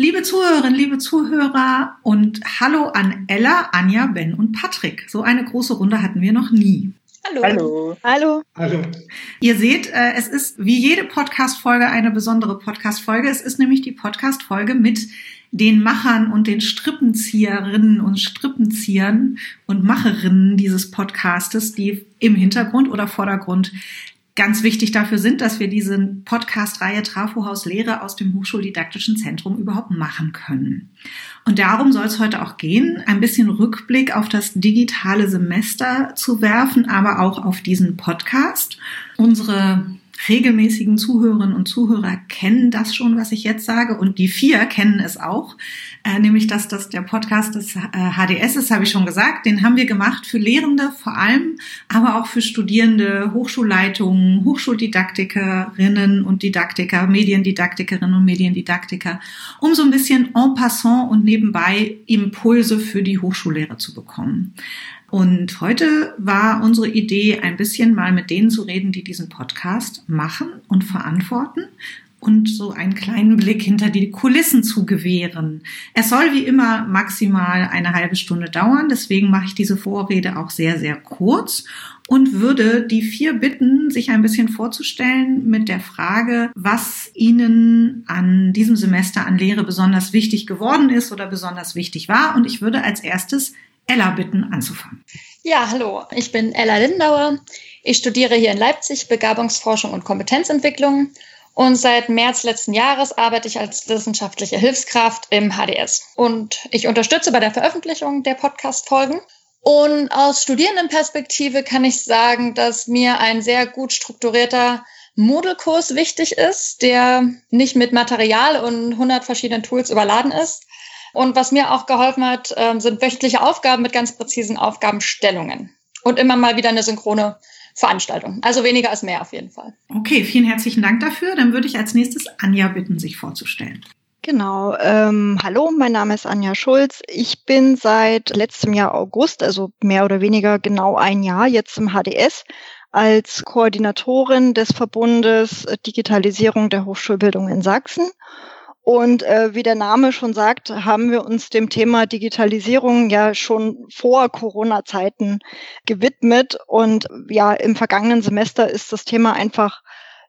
Liebe Zuhörerinnen, liebe Zuhörer und hallo an Ella, Anja, Ben und Patrick. So eine große Runde hatten wir noch nie. Hallo. Hallo. Hallo. Hallo. Ihr seht, äh, es ist wie jede Podcast-Folge eine besondere Podcast-Folge. Es ist nämlich die Podcast-Folge mit den Machern und den Strippenzieherinnen und Strippenziehern und Macherinnen dieses Podcastes, die im Hintergrund oder Vordergrund ganz wichtig dafür sind, dass wir diese Podcast-Reihe Trafohaus Lehre aus dem Hochschuldidaktischen Zentrum überhaupt machen können. Und darum soll es heute auch gehen, ein bisschen Rückblick auf das digitale Semester zu werfen, aber auch auf diesen Podcast. Unsere regelmäßigen Zuhörerinnen und Zuhörer kennen das schon, was ich jetzt sage, und die vier kennen es auch, äh, nämlich dass das der Podcast des äh, HDS ist, habe ich schon gesagt. Den haben wir gemacht für Lehrende vor allem, aber auch für Studierende, Hochschulleitungen, Hochschuldidaktikerinnen und Didaktiker, Mediendidaktikerinnen und Mediendidaktiker, um so ein bisschen en passant und nebenbei Impulse für die Hochschullehre zu bekommen. Und heute war unsere Idee, ein bisschen mal mit denen zu reden, die diesen Podcast machen und verantworten und so einen kleinen Blick hinter die Kulissen zu gewähren. Es soll wie immer maximal eine halbe Stunde dauern, deswegen mache ich diese Vorrede auch sehr, sehr kurz und würde die vier bitten, sich ein bisschen vorzustellen mit der Frage, was ihnen an diesem Semester an Lehre besonders wichtig geworden ist oder besonders wichtig war. Und ich würde als erstes Ella bitten, anzufangen. Ja, hallo, ich bin Ella Lindauer. Ich studiere hier in Leipzig Begabungsforschung und Kompetenzentwicklung und seit März letzten Jahres arbeite ich als wissenschaftliche Hilfskraft im HDS. Und ich unterstütze bei der Veröffentlichung der Podcast-Folgen. Und aus Studierendenperspektive kann ich sagen, dass mir ein sehr gut strukturierter Moodle-Kurs wichtig ist, der nicht mit Material und 100 verschiedenen Tools überladen ist, und was mir auch geholfen hat, ähm, sind wöchentliche Aufgaben mit ganz präzisen Aufgabenstellungen. Und immer mal wieder eine synchrone Veranstaltung. Also weniger als mehr auf jeden Fall. Okay, vielen herzlichen Dank dafür. Dann würde ich als nächstes Anja bitten, sich vorzustellen. Genau. Ähm, hallo, mein Name ist Anja Schulz. Ich bin seit letztem Jahr August, also mehr oder weniger genau ein Jahr, jetzt im HDS als Koordinatorin des Verbundes Digitalisierung der Hochschulbildung in Sachsen. Und äh, wie der Name schon sagt, haben wir uns dem Thema Digitalisierung ja schon vor Corona-Zeiten gewidmet. Und ja, im vergangenen Semester ist das Thema einfach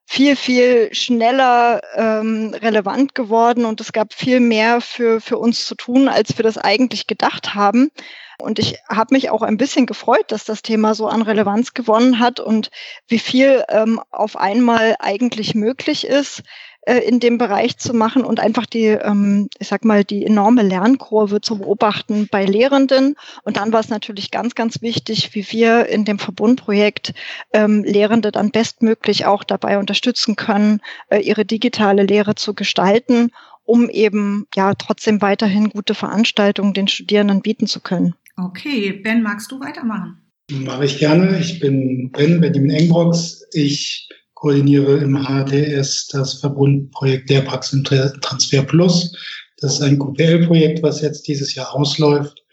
viel, viel schneller ähm, relevant geworden und es gab viel mehr für, für uns zu tun, als wir das eigentlich gedacht haben. Und ich habe mich auch ein bisschen gefreut, dass das Thema so an Relevanz gewonnen hat und wie viel ähm, auf einmal eigentlich möglich ist äh, in dem Bereich zu machen und einfach die, ähm, ich sag mal, die enorme Lernkurve zu beobachten bei Lehrenden. Und dann war es natürlich ganz, ganz wichtig, wie wir in dem Verbundprojekt ähm, Lehrende dann bestmöglich auch dabei unterstützen können, äh, ihre digitale Lehre zu gestalten, um eben ja trotzdem weiterhin gute Veranstaltungen den Studierenden bieten zu können. Okay, Ben, magst du weitermachen? Mache ich gerne. Ich bin Ben, Benjamin Engbrox. Ich koordiniere im HDS das Verbundprojekt der Praxentransfer Plus. Das ist ein QPL-Projekt, was jetzt dieses Jahr ausläuft.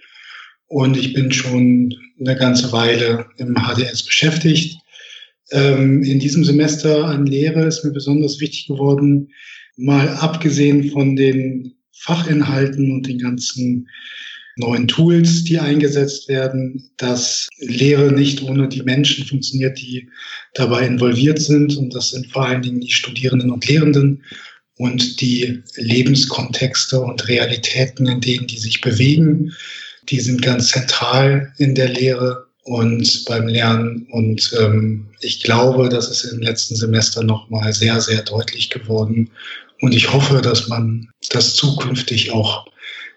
Und ich bin schon eine ganze Weile im HDS beschäftigt. Ähm, in diesem Semester an Lehre ist mir besonders wichtig geworden, mal abgesehen von den Fachinhalten und den ganzen neuen Tools, die eingesetzt werden, dass Lehre nicht ohne die Menschen funktioniert, die dabei involviert sind. Und das sind vor allen Dingen die Studierenden und Lehrenden und die Lebenskontexte und Realitäten, in denen die sich bewegen. Die sind ganz zentral in der Lehre und beim Lernen. Und ähm, ich glaube, das ist im letzten Semester nochmal sehr, sehr deutlich geworden. Und ich hoffe, dass man das zukünftig auch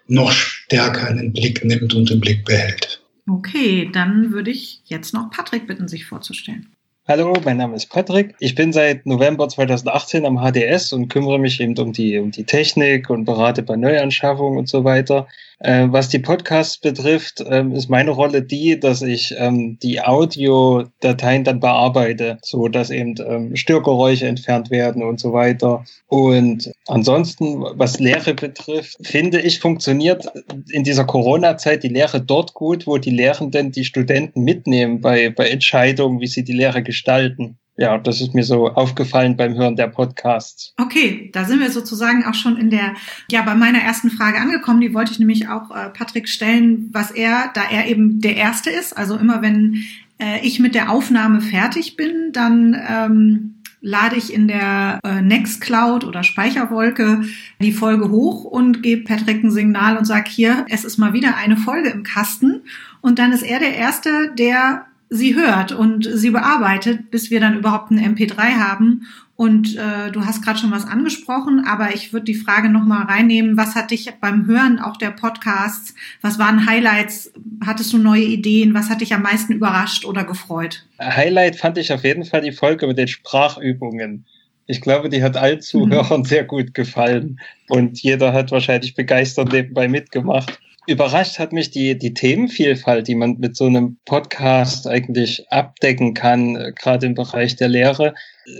noch stärker in den Blick nimmt und im Blick behält. Okay, dann würde ich jetzt noch Patrick bitten, sich vorzustellen. Hallo, mein Name ist Patrick. Ich bin seit November 2018 am HDS und kümmere mich eben um die, um die Technik und berate bei Neuanschaffungen und so weiter. Äh, was die Podcasts betrifft, ähm, ist meine Rolle die, dass ich ähm, die Audiodateien dann bearbeite, so dass eben ähm, Störgeräusche entfernt werden und so weiter. Und ansonsten, was Lehre betrifft, finde ich, funktioniert in dieser Corona-Zeit die Lehre dort gut, wo die Lehrenden die Studenten mitnehmen bei, bei Entscheidungen, wie sie die Lehre gestalten. Ja, das ist mir so aufgefallen beim Hören der Podcasts. Okay, da sind wir sozusagen auch schon in der, ja, bei meiner ersten Frage angekommen. Die wollte ich nämlich auch äh, Patrick stellen, was er, da er eben der Erste ist, also immer wenn äh, ich mit der Aufnahme fertig bin, dann ähm, lade ich in der äh, Nextcloud oder Speicherwolke die Folge hoch und gebe Patrick ein Signal und sage hier, es ist mal wieder eine Folge im Kasten. Und dann ist er der Erste, der sie hört und sie bearbeitet, bis wir dann überhaupt ein MP3 haben. Und äh, du hast gerade schon was angesprochen, aber ich würde die Frage nochmal reinnehmen, was hat dich beim Hören auch der Podcasts, was waren Highlights, hattest du neue Ideen, was hat dich am meisten überrascht oder gefreut? Highlight fand ich auf jeden Fall die Folge mit den Sprachübungen. Ich glaube, die hat allen Zuhörern mhm. sehr gut gefallen und jeder hat wahrscheinlich begeistert nebenbei mitgemacht überrascht hat mich die, die Themenvielfalt, die man mit so einem Podcast eigentlich abdecken kann, äh, gerade im Bereich der Lehre.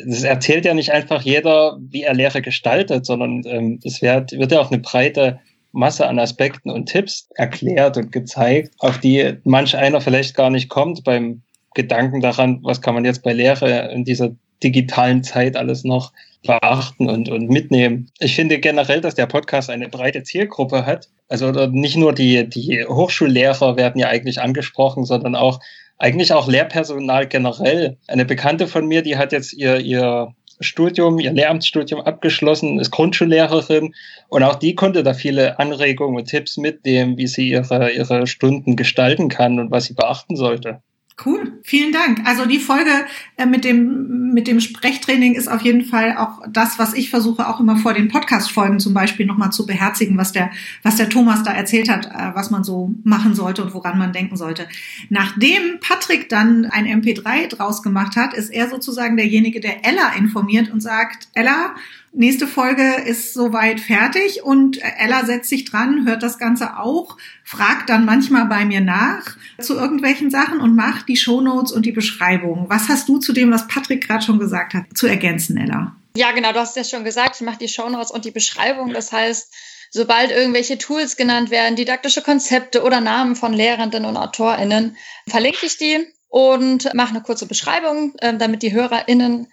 Es erzählt ja nicht einfach jeder, wie er Lehre gestaltet, sondern ähm, es wird, wird ja auch eine breite Masse an Aspekten und Tipps erklärt und gezeigt, auf die manch einer vielleicht gar nicht kommt beim Gedanken daran, was kann man jetzt bei Lehre in dieser digitalen Zeit alles noch beachten und, und mitnehmen. Ich finde generell, dass der Podcast eine breite Zielgruppe hat. Also nicht nur die, die Hochschullehrer werden ja eigentlich angesprochen, sondern auch eigentlich auch Lehrpersonal generell. Eine Bekannte von mir, die hat jetzt ihr, ihr Studium, ihr Lehramtsstudium abgeschlossen, ist Grundschullehrerin und auch die konnte da viele Anregungen und Tipps mitnehmen, wie sie ihre, ihre Stunden gestalten kann und was sie beachten sollte. Cool, vielen Dank. Also die Folge äh, mit dem mit dem Sprechtraining ist auf jeden Fall auch das, was ich versuche auch immer vor den Podcast-Folgen zum Beispiel nochmal zu beherzigen, was der was der Thomas da erzählt hat, äh, was man so machen sollte und woran man denken sollte. Nachdem Patrick dann ein MP3 draus gemacht hat, ist er sozusagen derjenige, der Ella informiert und sagt, Ella, Nächste Folge ist soweit fertig und Ella setzt sich dran, hört das Ganze auch, fragt dann manchmal bei mir nach zu irgendwelchen Sachen und macht die Shownotes und die Beschreibung. Was hast du zu dem, was Patrick gerade schon gesagt hat, zu ergänzen, Ella? Ja, genau, du hast ja schon gesagt, ich mache die Shownotes und die Beschreibung. Das heißt, sobald irgendwelche Tools genannt werden, didaktische Konzepte oder Namen von Lehrenden und AutorInnen, verlinke ich die und mache eine kurze Beschreibung, ähm, damit die HörerInnen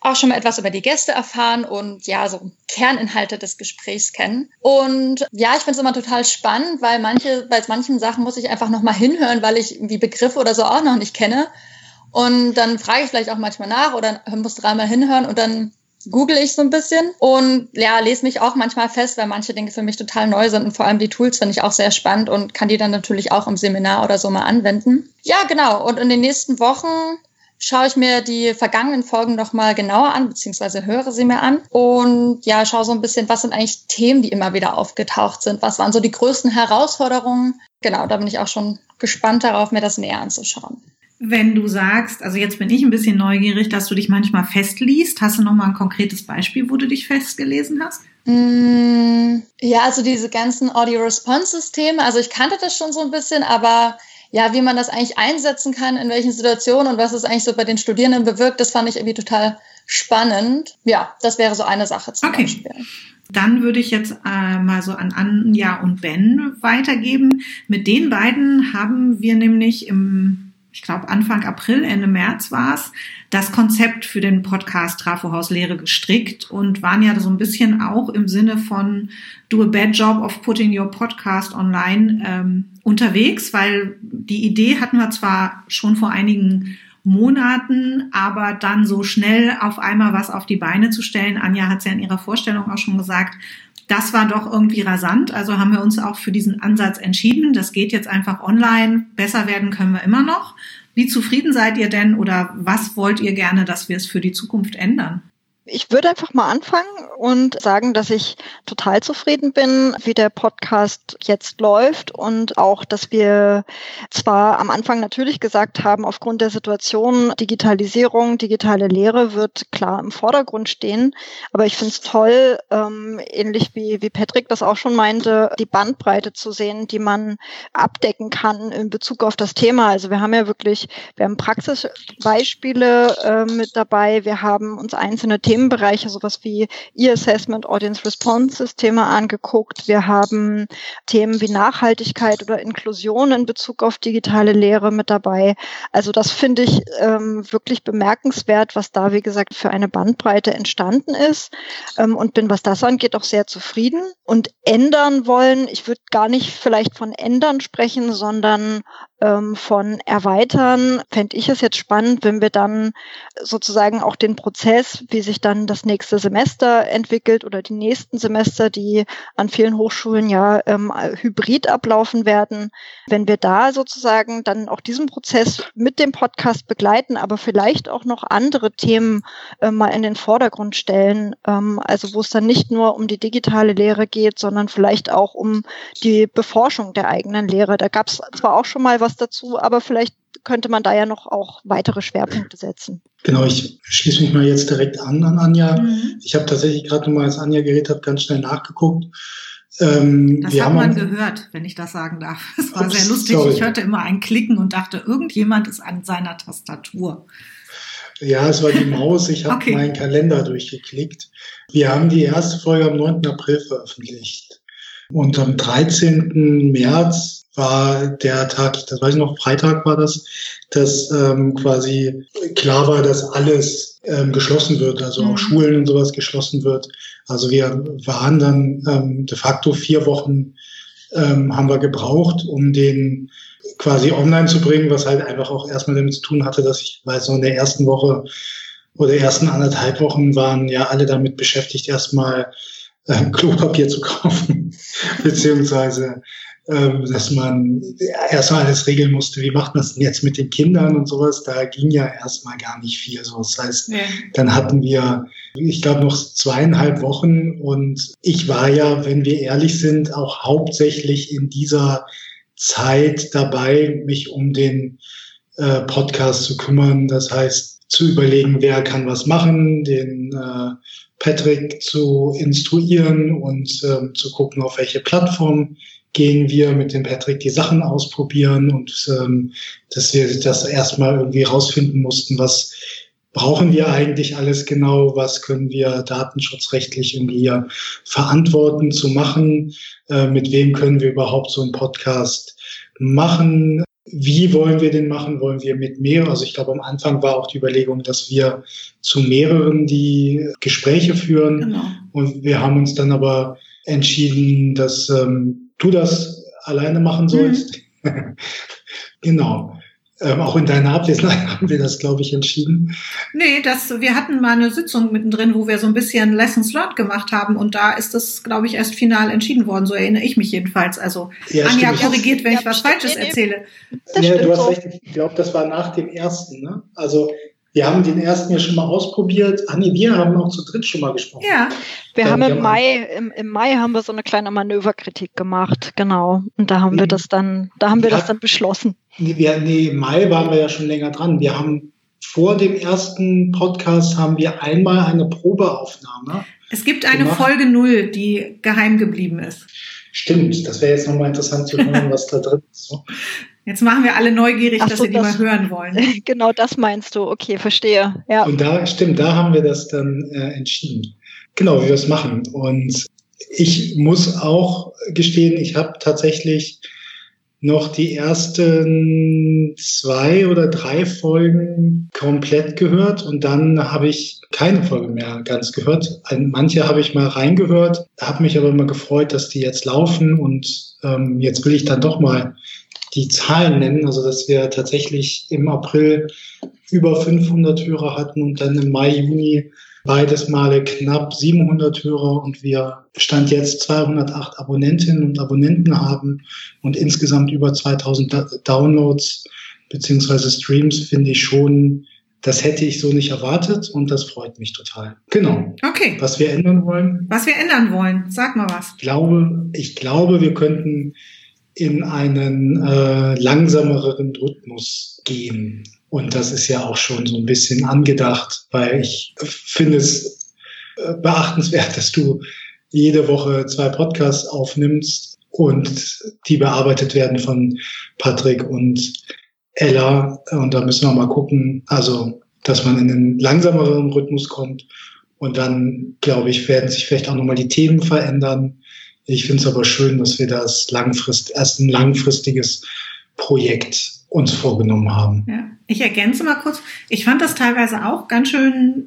auch schon mal etwas über die Gäste erfahren und ja, so Kerninhalte des Gesprächs kennen. Und ja, ich finde es immer total spannend, weil manche, bei manchen Sachen muss ich einfach nochmal hinhören, weil ich irgendwie Begriffe oder so auch noch nicht kenne. Und dann frage ich vielleicht auch manchmal nach oder muss dreimal hinhören und dann google ich so ein bisschen und ja, lese mich auch manchmal fest, weil manche Dinge für mich total neu sind und vor allem die Tools finde ich auch sehr spannend und kann die dann natürlich auch im Seminar oder so mal anwenden. Ja, genau. Und in den nächsten Wochen schaue ich mir die vergangenen Folgen noch mal genauer an, beziehungsweise höre sie mir an und ja, schaue so ein bisschen, was sind eigentlich Themen, die immer wieder aufgetaucht sind, was waren so die größten Herausforderungen. Genau, da bin ich auch schon gespannt darauf, mir das näher anzuschauen. Wenn du sagst, also jetzt bin ich ein bisschen neugierig, dass du dich manchmal festliest, hast du noch mal ein konkretes Beispiel, wo du dich festgelesen hast? Mm, ja, also diese ganzen Audio-Response-Systeme, also ich kannte das schon so ein bisschen, aber ja, wie man das eigentlich einsetzen kann, in welchen Situationen und was es eigentlich so bei den Studierenden bewirkt, das fand ich irgendwie total spannend. Ja, das wäre so eine Sache zum okay. Beispiel. Dann würde ich jetzt äh, mal so an Anja und Ben weitergeben. Mit den beiden haben wir nämlich im ich glaube Anfang April, Ende März war es, das Konzept für den Podcast Trafohaus Lehre gestrickt und waren ja so ein bisschen auch im Sinne von Do a bad job of putting your podcast online ähm, unterwegs, weil die Idee hatten wir zwar schon vor einigen Monaten, aber dann so schnell auf einmal was auf die Beine zu stellen. Anja hat es ja in ihrer Vorstellung auch schon gesagt, das war doch irgendwie rasant. Also haben wir uns auch für diesen Ansatz entschieden. Das geht jetzt einfach online. Besser werden können wir immer noch. Wie zufrieden seid ihr denn oder was wollt ihr gerne, dass wir es für die Zukunft ändern? Ich würde einfach mal anfangen und sagen, dass ich total zufrieden bin, wie der Podcast jetzt läuft und auch, dass wir zwar am Anfang natürlich gesagt haben, aufgrund der Situation Digitalisierung, digitale Lehre wird klar im Vordergrund stehen, aber ich finde es toll, ähm, ähnlich wie, wie Patrick das auch schon meinte, die Bandbreite zu sehen, die man abdecken kann in Bezug auf das Thema. Also wir haben ja wirklich, wir haben Praxisbeispiele äh, mit dabei, wir haben uns einzelne Themen Themenbereiche, sowas wie E-Assessment, Audience Response Systeme angeguckt. Wir haben Themen wie Nachhaltigkeit oder Inklusion in Bezug auf digitale Lehre mit dabei. Also das finde ich ähm, wirklich bemerkenswert, was da, wie gesagt, für eine Bandbreite entstanden ist ähm, und bin, was das angeht, auch sehr zufrieden und ändern wollen. Ich würde gar nicht vielleicht von ändern sprechen, sondern ähm, von erweitern, fände ich es jetzt spannend, wenn wir dann sozusagen auch den Prozess, wie sich dann das nächste Semester entwickelt oder die nächsten Semester, die an vielen Hochschulen ja ähm, hybrid ablaufen werden, wenn wir da sozusagen dann auch diesen Prozess mit dem Podcast begleiten, aber vielleicht auch noch andere Themen äh, mal in den Vordergrund stellen, ähm, also wo es dann nicht nur um die digitale Lehre geht, sondern vielleicht auch um die Beforschung der eigenen Lehre. Da gab es zwar auch schon mal was was dazu, aber vielleicht könnte man da ja noch auch weitere Schwerpunkte setzen. Genau, ich schließe mich mal jetzt direkt an an Anja. Mhm. Ich habe tatsächlich gerade mal, als Anja geredet hat, ganz schnell nachgeguckt. Ähm, das hat man gehört, wenn ich das sagen darf. Es war Ups, sehr lustig. Sorry. Ich hörte immer ein Klicken und dachte, irgendjemand ist an seiner Tastatur. Ja, es war die Maus. Ich habe okay. meinen Kalender durchgeklickt. Wir haben die erste Folge am 9. April veröffentlicht. Und am 13. März war der Tag, das weiß ich noch, Freitag war das, dass ähm, quasi klar war, dass alles ähm, geschlossen wird, also auch mhm. Schulen und sowas geschlossen wird. Also wir waren dann ähm, de facto vier Wochen ähm, haben wir gebraucht, um den quasi online zu bringen, was halt einfach auch erstmal damit zu tun hatte, dass ich weiß, so in der ersten Woche oder ersten anderthalb Wochen waren ja alle damit beschäftigt, erstmal ähm, Klopapier zu kaufen, beziehungsweise dass man erstmal alles regeln musste, wie macht man es denn jetzt mit den Kindern und sowas. Da ging ja erstmal gar nicht viel. So, das heißt, ja. dann hatten wir, ich glaube, noch zweieinhalb Wochen und ich war ja, wenn wir ehrlich sind, auch hauptsächlich in dieser Zeit dabei, mich um den äh, Podcast zu kümmern. Das heißt, zu überlegen, wer kann was machen, den äh, Patrick zu instruieren und äh, zu gucken, auf welche Plattform gehen wir mit dem Patrick die Sachen ausprobieren und ähm, dass wir das erstmal irgendwie rausfinden mussten, was brauchen wir eigentlich alles genau, was können wir datenschutzrechtlich irgendwie hier verantworten zu machen, äh, mit wem können wir überhaupt so einen Podcast machen, wie wollen wir den machen? Wollen wir mit mehr? Also ich glaube, am Anfang war auch die Überlegung, dass wir zu mehreren die Gespräche führen. Genau. Und wir haben uns dann aber entschieden, dass ähm, du das alleine machen sollst. Mhm. genau. Ähm, auch in deiner Abwesenheit haben wir das, glaube ich, entschieden. Nee, das, wir hatten mal eine Sitzung mittendrin, wo wir so ein bisschen Lessons learned gemacht haben und da ist das, glaube ich, erst final entschieden worden. So erinnere ich mich jedenfalls. Also ja, Anja korrigiert, wenn ja, ich was Falsches erzähle. ja, du hast recht. Ich glaube, das war nach dem ersten. Ne? Also wir haben den ersten ja schon mal ausprobiert. Ah nee, wir haben auch zu dritt schon mal gesprochen. Ja. Wir ähm, haben im Mai, im, im Mai haben wir so eine kleine Manöverkritik gemacht, genau. Und da haben wir das dann, da haben wir ja, das dann beschlossen. Nee, wir, nee, im Mai waren wir ja schon länger dran. Wir haben vor dem ersten Podcast haben wir einmal eine Probeaufnahme. Es gibt eine gemacht. Folge null, die geheim geblieben ist. Stimmt, das wäre jetzt nochmal interessant zu hören, was da drin ist. Jetzt machen wir alle neugierig, so, dass wir die das, mal hören wollen. Genau das meinst du. Okay, verstehe. Ja. Und da, stimmt, da haben wir das dann äh, entschieden. Genau, wie wir es machen. Und ich muss auch gestehen, ich habe tatsächlich noch die ersten zwei oder drei Folgen komplett gehört und dann habe ich keine Folge mehr ganz gehört. Manche habe ich mal reingehört, habe mich aber immer gefreut, dass die jetzt laufen und ähm, jetzt will ich dann doch mal die Zahlen nennen, also dass wir tatsächlich im April über 500 Hörer hatten und dann im Mai, Juni beides Male knapp 700 Hörer und wir Stand jetzt 208 Abonnentinnen und Abonnenten haben und insgesamt über 2000 Downloads beziehungsweise Streams finde ich schon, das hätte ich so nicht erwartet und das freut mich total. Genau. Okay. Was wir ändern wollen? Was wir ändern wollen, sag mal was. Ich glaube, ich glaube, wir könnten in einen äh, langsameren Rhythmus gehen. Und das ist ja auch schon so ein bisschen angedacht, weil ich finde es äh, beachtenswert, dass du jede Woche zwei Podcasts aufnimmst und die bearbeitet werden von Patrick und Ella. Und da müssen wir mal gucken, also, dass man in einen langsameren Rhythmus kommt Und dann, glaube ich, werden sich vielleicht auch nochmal die Themen verändern. Ich finde es aber schön, dass wir das langfrist, erst ein langfristiges Projekt uns vorgenommen haben. Ja. Ich ergänze mal kurz. Ich fand das teilweise auch ganz schön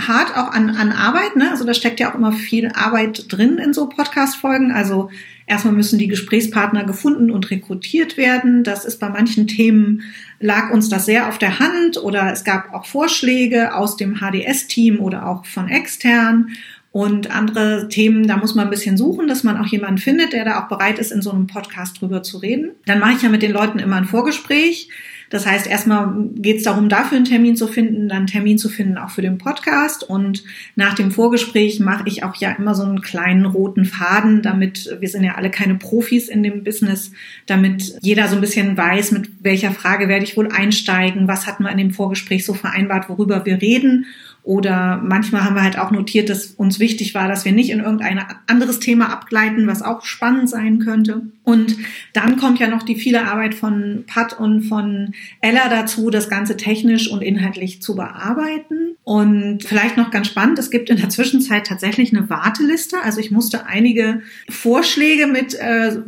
hart auch an, an Arbeit. Ne? Also da steckt ja auch immer viel Arbeit drin in so Podcast-Folgen. Also erstmal müssen die Gesprächspartner gefunden und rekrutiert werden. Das ist bei manchen Themen lag uns das sehr auf der Hand oder es gab auch Vorschläge aus dem HDS-Team oder auch von extern. Und andere Themen, da muss man ein bisschen suchen, dass man auch jemanden findet, der da auch bereit ist, in so einem Podcast drüber zu reden. Dann mache ich ja mit den Leuten immer ein Vorgespräch. Das heißt, erstmal geht es darum, dafür einen Termin zu finden, dann einen Termin zu finden auch für den Podcast. Und nach dem Vorgespräch mache ich auch ja immer so einen kleinen roten Faden, damit wir sind ja alle keine Profis in dem Business, damit jeder so ein bisschen weiß, mit welcher Frage werde ich wohl einsteigen, was hatten wir in dem Vorgespräch so vereinbart, worüber wir reden. Oder manchmal haben wir halt auch notiert, dass uns wichtig war, dass wir nicht in irgendein anderes Thema abgleiten, was auch spannend sein könnte. Und dann kommt ja noch die viele Arbeit von Pat und von Ella dazu, das Ganze technisch und inhaltlich zu bearbeiten. Und vielleicht noch ganz spannend, es gibt in der Zwischenzeit tatsächlich eine Warteliste. Also ich musste einige Vorschläge mit äh,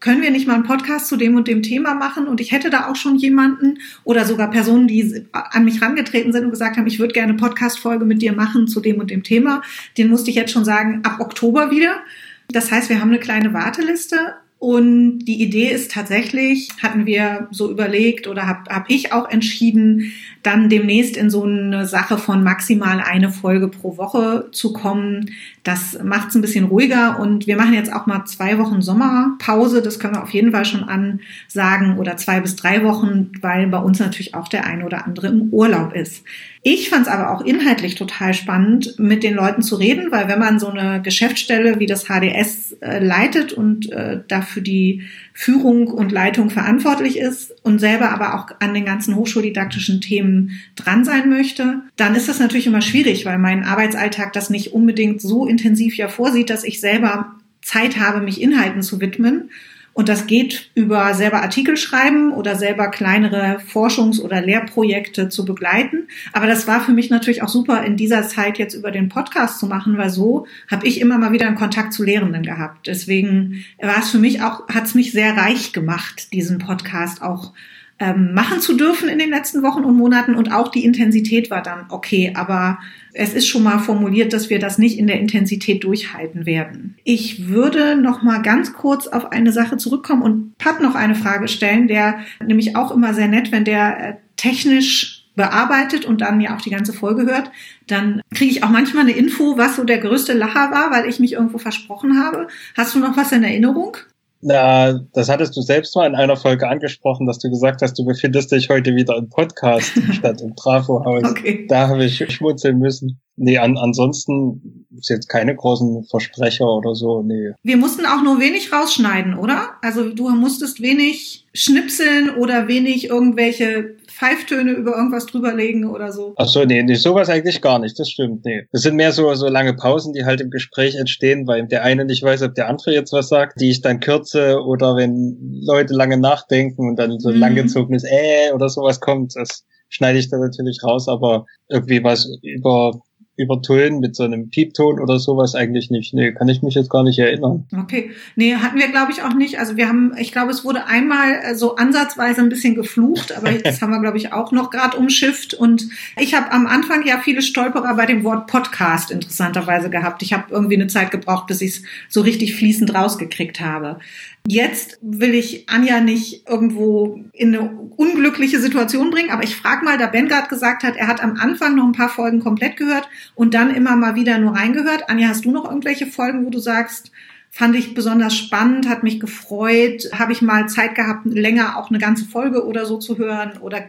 können wir nicht mal einen Podcast zu dem und dem Thema machen? Und ich hätte da auch schon jemanden oder sogar Personen, die an mich rangetreten sind und gesagt haben, ich würde gerne eine Podcast-Folge mit dir machen zu dem und dem Thema. Den musste ich jetzt schon sagen, ab Oktober wieder. Das heißt, wir haben eine kleine Warteliste und die Idee ist tatsächlich, hatten wir so überlegt oder habe hab ich auch entschieden, dann demnächst in so eine Sache von maximal eine Folge pro Woche zu kommen. Das macht es ein bisschen ruhiger und wir machen jetzt auch mal zwei Wochen Sommerpause. Das können wir auf jeden Fall schon ansagen oder zwei bis drei Wochen, weil bei uns natürlich auch der eine oder andere im Urlaub ist. Ich fand es aber auch inhaltlich total spannend, mit den Leuten zu reden, weil wenn man so eine Geschäftsstelle wie das HDS leitet und äh, dafür die Führung und Leitung verantwortlich ist und selber aber auch an den ganzen hochschuldidaktischen Themen dran sein möchte, dann ist das natürlich immer schwierig, weil mein Arbeitsalltag das nicht unbedingt so intensiv ja vorsieht, dass ich selber Zeit habe, mich Inhalten zu widmen. Und das geht über selber Artikel schreiben oder selber kleinere Forschungs- oder Lehrprojekte zu begleiten. Aber das war für mich natürlich auch super, in dieser Zeit jetzt über den Podcast zu machen, weil so habe ich immer mal wieder einen Kontakt zu Lehrenden gehabt. Deswegen war es für mich auch, hat es mich sehr reich gemacht, diesen Podcast auch ähm, machen zu dürfen in den letzten Wochen und Monaten und auch die Intensität war dann okay, aber es ist schon mal formuliert, dass wir das nicht in der Intensität durchhalten werden. Ich würde noch mal ganz kurz auf eine Sache zurückkommen und Pat noch eine Frage stellen, der nämlich auch immer sehr nett, wenn der äh, technisch bearbeitet und dann ja auch die ganze Folge hört, dann kriege ich auch manchmal eine Info, was so der größte Lacher war, weil ich mich irgendwo versprochen habe. Hast du noch was in Erinnerung? Na, das hattest du selbst mal in einer Folge angesprochen, dass du gesagt hast, du befindest dich heute wieder im Podcast statt im Trafo-Haus. Okay. Da habe ich schmunzeln müssen. Nee, an, ansonsten ist jetzt keine großen Versprecher oder so, nee. Wir mussten auch nur wenig rausschneiden, oder? Also du musstest wenig schnipseln oder wenig irgendwelche Pfeiftöne über irgendwas drüberlegen oder so. Ach so, nee, nee, sowas eigentlich gar nicht, das stimmt, nee. Das sind mehr so, so lange Pausen, die halt im Gespräch entstehen, weil der eine nicht weiß, ob der andere jetzt was sagt, die ich dann kürze oder wenn Leute lange nachdenken und dann so mhm. langgezogenes äh oder sowas kommt, das schneide ich dann natürlich raus, aber irgendwie was über übertönen mit so einem Piepton oder sowas eigentlich nicht. Nee, kann ich mich jetzt gar nicht erinnern. Okay. Nee, hatten wir glaube ich auch nicht. Also wir haben, ich glaube, es wurde einmal äh, so ansatzweise ein bisschen geflucht, aber jetzt haben wir glaube ich auch noch gerade umschifft und ich habe am Anfang ja viele Stolperer bei dem Wort Podcast interessanterweise gehabt. Ich habe irgendwie eine Zeit gebraucht, bis ich es so richtig fließend rausgekriegt habe. Jetzt will ich Anja nicht irgendwo in eine unglückliche Situation bringen, aber ich frage mal, da Ben gerade gesagt hat, er hat am Anfang noch ein paar Folgen komplett gehört und dann immer mal wieder nur reingehört. Anja, hast du noch irgendwelche Folgen, wo du sagst, fand ich besonders spannend, hat mich gefreut, habe ich mal Zeit gehabt, länger auch eine ganze Folge oder so zu hören oder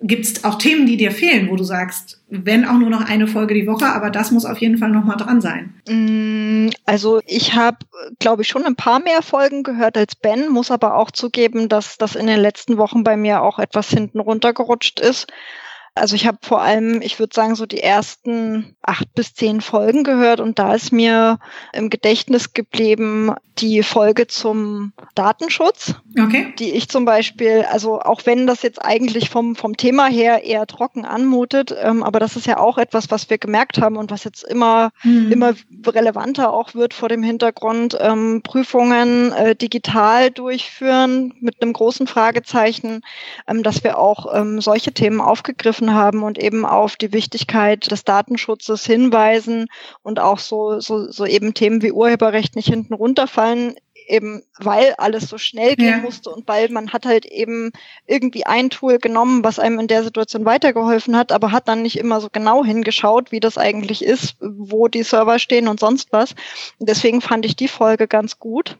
Gibt es auch Themen, die dir fehlen, wo du sagst, wenn auch nur noch eine Folge die Woche, aber das muss auf jeden Fall noch mal dran sein? Mm, also ich habe, glaube ich, schon ein paar mehr Folgen gehört als Ben, muss aber auch zugeben, dass das in den letzten Wochen bei mir auch etwas hinten runtergerutscht ist. Also ich habe vor allem, ich würde sagen, so die ersten acht bis zehn Folgen gehört und da ist mir im Gedächtnis geblieben die Folge zum Datenschutz, okay. die ich zum Beispiel, also auch wenn das jetzt eigentlich vom, vom Thema her eher trocken anmutet, ähm, aber das ist ja auch etwas, was wir gemerkt haben und was jetzt immer, mhm. immer relevanter auch wird vor dem Hintergrund, ähm, Prüfungen äh, digital durchführen mit einem großen Fragezeichen, ähm, dass wir auch ähm, solche Themen aufgegriffen haben und eben auf die Wichtigkeit des Datenschutzes hinweisen und auch so, so, so eben Themen wie Urheberrecht nicht hinten runterfallen eben weil alles so schnell gehen ja. musste und weil man hat halt eben irgendwie ein Tool genommen, was einem in der Situation weitergeholfen hat, aber hat dann nicht immer so genau hingeschaut, wie das eigentlich ist, wo die Server stehen und sonst was. Deswegen fand ich die Folge ganz gut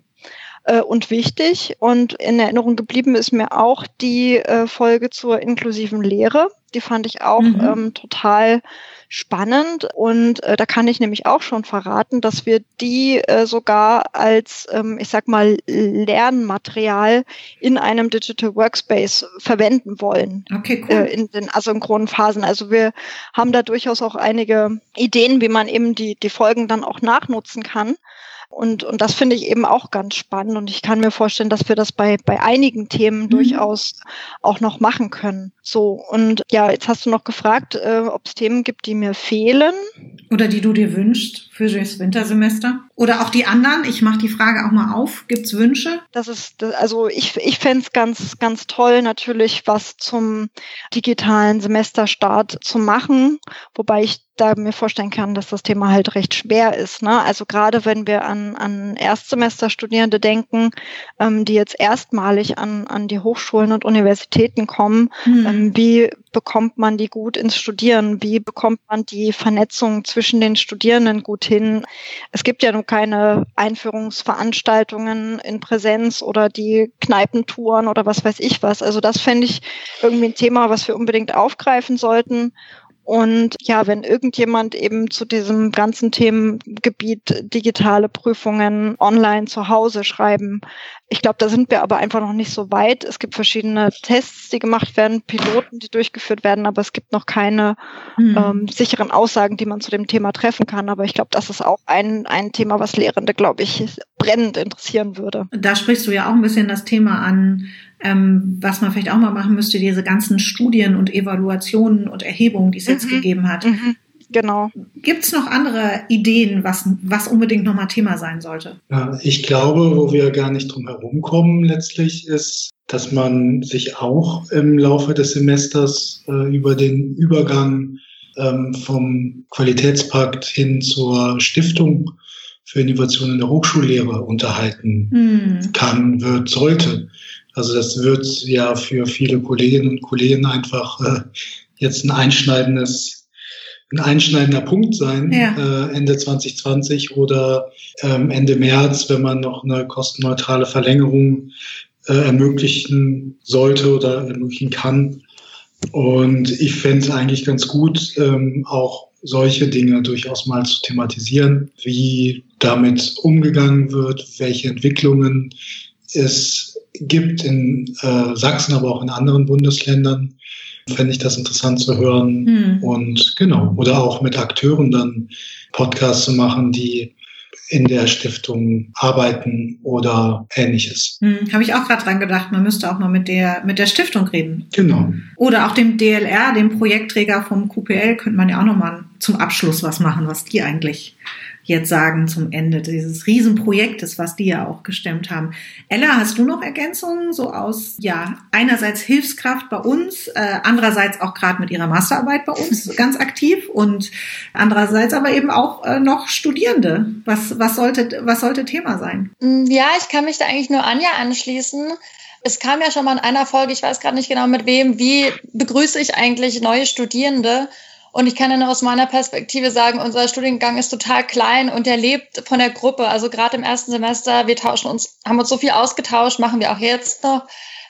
äh, und wichtig. Und in Erinnerung geblieben ist mir auch die äh, Folge zur inklusiven Lehre. Die fand ich auch mhm. ähm, total spannend und äh, da kann ich nämlich auch schon verraten, dass wir die äh, sogar als, ähm, ich sag mal, Lernmaterial in einem Digital Workspace verwenden wollen. Okay, cool. Äh, in den asynchronen Phasen. Also wir haben da durchaus auch einige Ideen, wie man eben die, die Folgen dann auch nachnutzen kann. Und, und das finde ich eben auch ganz spannend. Und ich kann mir vorstellen, dass wir das bei, bei einigen Themen mhm. durchaus auch noch machen können. So, und ja, jetzt hast du noch gefragt, äh, ob es Themen gibt, die mir fehlen. Oder die du dir wünschst für das Wintersemester? Oder auch die anderen? Ich mache die Frage auch mal auf. Gibt's Wünsche? Das ist, also ich, ich fände es ganz, ganz toll, natürlich was zum digitalen Semesterstart zu machen, wobei ich da mir vorstellen kann, dass das Thema halt recht schwer ist. Ne? Also gerade wenn wir an, an Erstsemesterstudierende denken, ähm, die jetzt erstmalig an, an die Hochschulen und Universitäten kommen, mhm. ähm, wie bekommt man die gut ins Studieren? Wie bekommt man die Vernetzung zwischen den Studierenden gut hin? Es gibt ja nun keine Einführungsveranstaltungen in Präsenz oder die Kneipentouren oder was weiß ich was. Also das fände ich irgendwie ein Thema, was wir unbedingt aufgreifen sollten. Und ja, wenn irgendjemand eben zu diesem ganzen Themengebiet digitale Prüfungen online zu Hause schreiben, ich glaube, da sind wir aber einfach noch nicht so weit. Es gibt verschiedene Tests, die gemacht werden, Piloten, die durchgeführt werden, aber es gibt noch keine hm. ähm, sicheren Aussagen, die man zu dem Thema treffen kann. Aber ich glaube, das ist auch ein, ein Thema, was Lehrende, glaube ich, brennend interessieren würde. Da sprichst du ja auch ein bisschen das Thema an, ähm, was man vielleicht auch mal machen müsste, diese ganzen Studien und Evaluationen und Erhebungen, die es mhm. jetzt gegeben hat. Mhm. Genau. Gibt es noch andere Ideen, was, was unbedingt nochmal Thema sein sollte? Ja, ich glaube, wo wir gar nicht drum herum kommen letztlich, ist, dass man sich auch im Laufe des Semesters äh, über den Übergang ähm, vom Qualitätspakt hin zur Stiftung für Innovation in der Hochschullehre unterhalten hm. kann, wird, sollte. Also das wird ja für viele Kolleginnen und Kollegen einfach äh, jetzt ein einschneidendes, ein einschneidender Punkt sein, ja. äh, Ende 2020 oder ähm, Ende März, wenn man noch eine kostenneutrale Verlängerung äh, ermöglichen sollte oder ermöglichen kann. Und ich fände es eigentlich ganz gut, ähm, auch solche Dinge durchaus mal zu thematisieren, wie damit umgegangen wird, welche Entwicklungen es gibt in äh, Sachsen, aber auch in anderen Bundesländern, fände ich das interessant zu hören. Hm. Und genau, oder auch mit Akteuren dann Podcasts zu machen, die in der Stiftung arbeiten oder ähnliches. Hm, Habe ich auch gerade dran gedacht, man müsste auch mal mit der mit der Stiftung reden. Genau. Oder auch dem DLR, dem Projektträger vom QPL, könnte man ja auch nochmal zum Abschluss was machen, was die eigentlich jetzt sagen zum Ende dieses Riesenprojektes, was die ja auch gestemmt haben. Ella, hast du noch Ergänzungen so aus, ja, einerseits Hilfskraft bei uns, äh, andererseits auch gerade mit ihrer Masterarbeit bei uns ganz aktiv und andererseits aber eben auch äh, noch Studierende. Was, was, sollte, was sollte Thema sein? Mm, ja, ich kann mich da eigentlich nur Anja anschließen. Es kam ja schon mal in einer Folge, ich weiß gerade nicht genau mit wem, wie begrüße ich eigentlich neue Studierende? Und ich kann nur aus meiner Perspektive sagen, unser Studiengang ist total klein und er lebt von der Gruppe. Also gerade im ersten Semester, wir tauschen uns, haben uns so viel ausgetauscht, machen wir auch jetzt noch,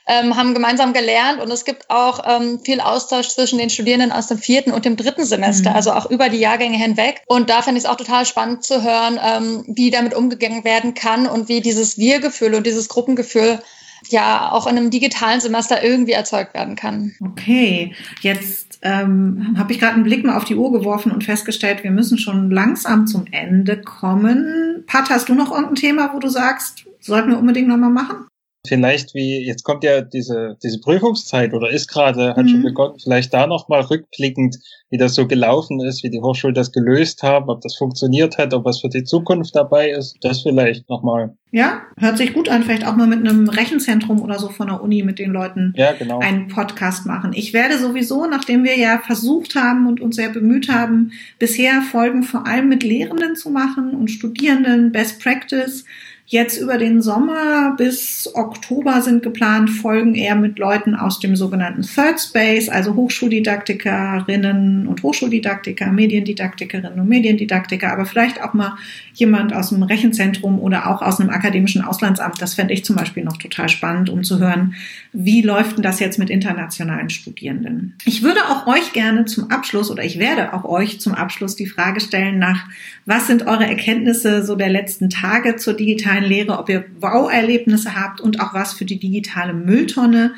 ähm, haben gemeinsam gelernt und es gibt auch ähm, viel Austausch zwischen den Studierenden aus dem vierten und dem dritten Semester, mhm. also auch über die Jahrgänge hinweg. Und da fände ich es auch total spannend zu hören, ähm, wie damit umgegangen werden kann und wie dieses Wir-Gefühl und dieses Gruppengefühl ja auch in einem digitalen Semester irgendwie erzeugt werden kann. Okay, jetzt ähm, habe ich gerade einen Blick mal auf die Uhr geworfen und festgestellt, wir müssen schon langsam zum Ende kommen. Pat, hast du noch irgendein Thema, wo du sagst, sollten wir unbedingt nochmal machen? Vielleicht wie, jetzt kommt ja diese, diese Prüfungszeit oder ist gerade, hat mhm. schon begonnen, vielleicht da nochmal rückblickend, wie das so gelaufen ist, wie die Hochschulen das gelöst haben, ob das funktioniert hat, ob was für die Zukunft dabei ist, das vielleicht nochmal. Ja, hört sich gut an, vielleicht auch mal mit einem Rechenzentrum oder so von der Uni mit den Leuten ja, genau. einen Podcast machen. Ich werde sowieso, nachdem wir ja versucht haben und uns sehr bemüht haben, bisher Folgen vor allem mit Lehrenden zu machen und Studierenden, Best Practice, Jetzt über den Sommer bis Oktober sind geplant Folgen eher mit Leuten aus dem sogenannten Third Space, also Hochschuldidaktikerinnen und Hochschuldidaktiker, Mediendidaktikerinnen und Mediendidaktiker, aber vielleicht auch mal jemand aus dem Rechenzentrum oder auch aus einem akademischen Auslandsamt. Das fände ich zum Beispiel noch total spannend, um zu hören, wie läuft denn das jetzt mit internationalen Studierenden. Ich würde auch euch gerne zum Abschluss oder ich werde auch euch zum Abschluss die Frage stellen nach, was sind eure Erkenntnisse so der letzten Tage zur digitalen digitalen Lehre, ob ihr Wow-Erlebnisse habt und auch was für die digitale Mülltonne.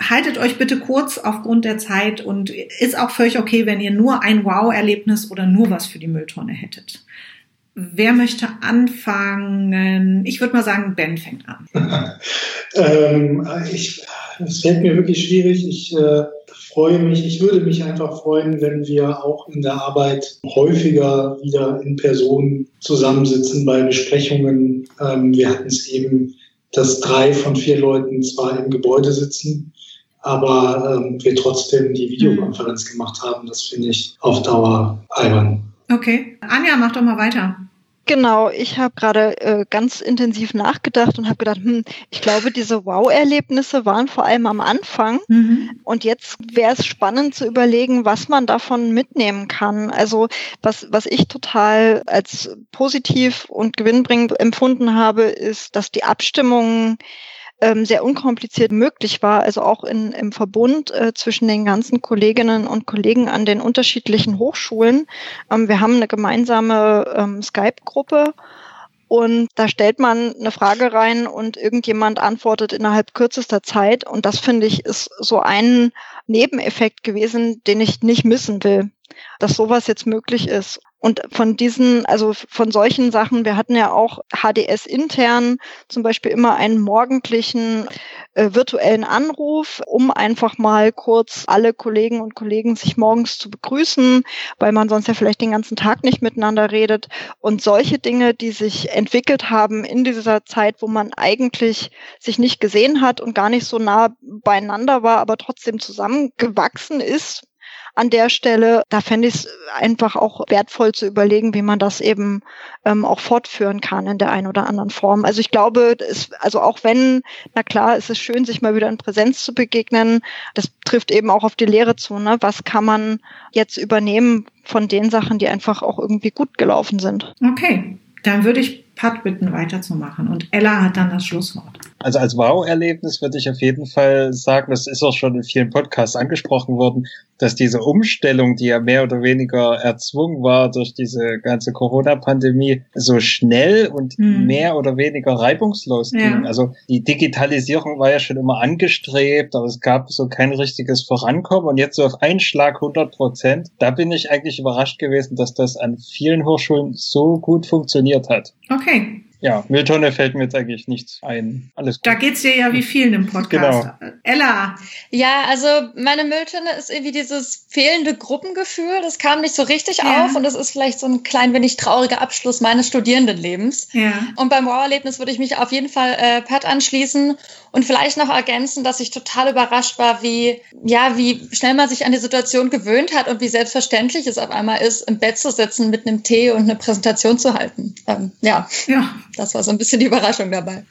Haltet euch bitte kurz aufgrund der Zeit und ist auch völlig okay, wenn ihr nur ein Wow-Erlebnis oder nur was für die Mülltonne hättet. Wer möchte anfangen? Ich würde mal sagen, Ben fängt an. ähm, ich, es fällt mir wirklich schwierig. Ich äh, freue mich, ich würde mich einfach freuen, wenn wir auch in der Arbeit häufiger wieder in Person zusammensitzen bei Besprechungen. Ähm, wir hatten es eben, dass drei von vier Leuten zwar im Gebäude sitzen, aber ähm, wir trotzdem die Videokonferenz gemacht haben. Das finde ich auf Dauer albern. Okay. Anja, mach doch mal weiter. Genau, ich habe gerade äh, ganz intensiv nachgedacht und habe gedacht, hm, ich glaube, diese Wow-Erlebnisse waren vor allem am Anfang. Mhm. Und jetzt wäre es spannend zu überlegen, was man davon mitnehmen kann. Also was, was ich total als positiv und gewinnbringend empfunden habe, ist, dass die Abstimmungen ähm, sehr unkompliziert möglich war, also auch in, im Verbund äh, zwischen den ganzen Kolleginnen und Kollegen an den unterschiedlichen Hochschulen. Ähm, wir haben eine gemeinsame ähm, Skype-Gruppe und da stellt man eine Frage rein und irgendjemand antwortet innerhalb kürzester Zeit. Und das finde ich ist so ein Nebeneffekt gewesen, den ich nicht missen will, dass sowas jetzt möglich ist. Und von diesen, also von solchen Sachen, wir hatten ja auch HDS intern zum Beispiel immer einen morgendlichen äh, virtuellen Anruf, um einfach mal kurz alle Kollegen und Kollegen sich morgens zu begrüßen, weil man sonst ja vielleicht den ganzen Tag nicht miteinander redet. Und solche Dinge, die sich entwickelt haben in dieser Zeit, wo man eigentlich sich nicht gesehen hat und gar nicht so nah beieinander war, aber trotzdem zusammengewachsen ist, an der Stelle. Da fände ich es einfach auch wertvoll zu überlegen, wie man das eben ähm, auch fortführen kann in der einen oder anderen Form. Also ich glaube, es, also auch wenn, na klar, es ist schön, sich mal wieder in Präsenz zu begegnen, das trifft eben auch auf die Lehre zu. Ne? Was kann man jetzt übernehmen von den Sachen, die einfach auch irgendwie gut gelaufen sind? Okay, dann würde ich Pat bitten, weiterzumachen. Und Ella hat dann das Schlusswort. Also als Wow-Erlebnis würde ich auf jeden Fall sagen, das ist auch schon in vielen Podcasts angesprochen worden, dass diese Umstellung, die ja mehr oder weniger erzwungen war durch diese ganze Corona-Pandemie, so schnell und hm. mehr oder weniger reibungslos ja. ging. Also die Digitalisierung war ja schon immer angestrebt, aber es gab so kein richtiges Vorankommen und jetzt so auf einen Schlag 100 Prozent. Da bin ich eigentlich überrascht gewesen, dass das an vielen Hochschulen so gut funktioniert hat. Okay, ja, Mülltonne fällt mir jetzt eigentlich nichts ein. Alles gut. Da geht's dir ja wie vielen im Podcast. Genau. Ella. Ja, also meine Mülltonne ist irgendwie dieses fehlende Gruppengefühl. Das kam nicht so richtig ja. auf und das ist vielleicht so ein klein wenig trauriger Abschluss meines Studierendenlebens. Ja. Und beim Wow-Erlebnis würde ich mich auf jeden Fall äh, Pat anschließen und vielleicht noch ergänzen, dass ich total überrascht war, wie, ja, wie schnell man sich an die Situation gewöhnt hat und wie selbstverständlich es auf einmal ist, im Bett zu sitzen mit einem Tee und eine Präsentation zu halten. Ähm, ja. Ja das war so ein bisschen die Überraschung dabei.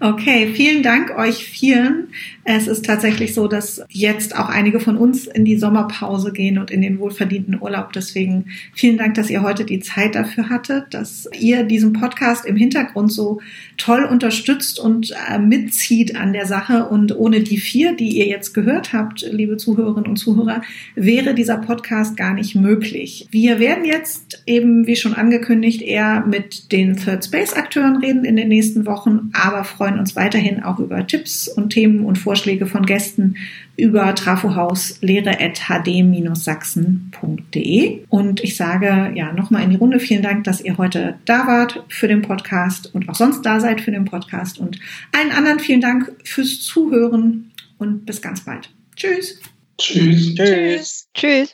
Okay, vielen Dank euch vielen. Es ist tatsächlich so, dass jetzt auch einige von uns in die Sommerpause gehen und in den wohlverdienten Urlaub. Deswegen vielen Dank, dass ihr heute die Zeit dafür hattet, dass ihr diesen Podcast im Hintergrund so toll unterstützt und äh, mitzieht an der Sache. Und ohne die vier, die ihr jetzt gehört habt, liebe Zuhörerinnen und Zuhörer, wäre dieser Podcast gar nicht möglich. Wir werden jetzt eben, wie schon angekündigt, eher mit den Third Space Akteuren Akteuren reden in den nächsten Wochen, aber freuen uns weiterhin auch über Tipps und Themen und Vorschläge von Gästen über trafohauslehre.hd-sachsen.de. Und ich sage ja nochmal in die Runde vielen Dank, dass ihr heute da wart für den Podcast und auch sonst da seid für den Podcast. Und allen anderen vielen Dank fürs Zuhören und bis ganz bald. Tschüss. Tschüss. Tschüss. Tschüss.